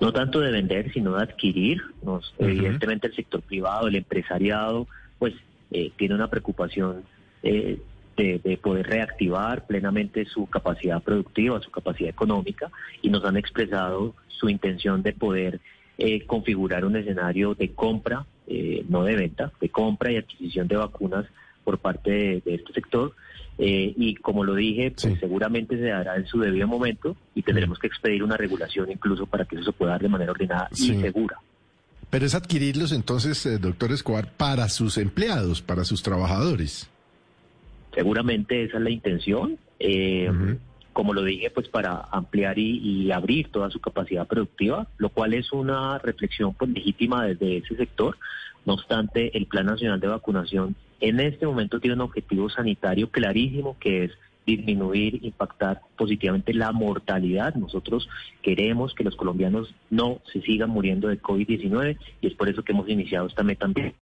no tanto de vender, sino de adquirir. Nos, Evidentemente el sector privado, el empresariado, pues eh, tiene una preocupación eh, de, poder reactivar plenamente su capacidad productiva, su capacidad económica, y nos han expresado su intención de poder eh, configurar un escenario de compra, no de venta, de compra y adquisición de vacunas por parte de, este sector. Y como lo dije, pues seguramente se dará en su debido momento y tendremos que expedir una regulación incluso para que eso se pueda dar de manera ordenada y segura. Pero es adquirirlos entonces, eh, doctor Escobar, para sus empleados, para sus trabajadores. Seguramente esa es la intención. Eh, como lo dije, pues para ampliar y, abrir toda su capacidad productiva, lo cual es una reflexión pues, legítima desde ese sector. No obstante, el Plan Nacional de Vacunación en este momento tiene un objetivo sanitario clarísimo que es disminuir, impactar positivamente la mortalidad. Nosotros queremos que los colombianos no se sigan muriendo de COVID-19 y es por eso que hemos iniciado esta meta también.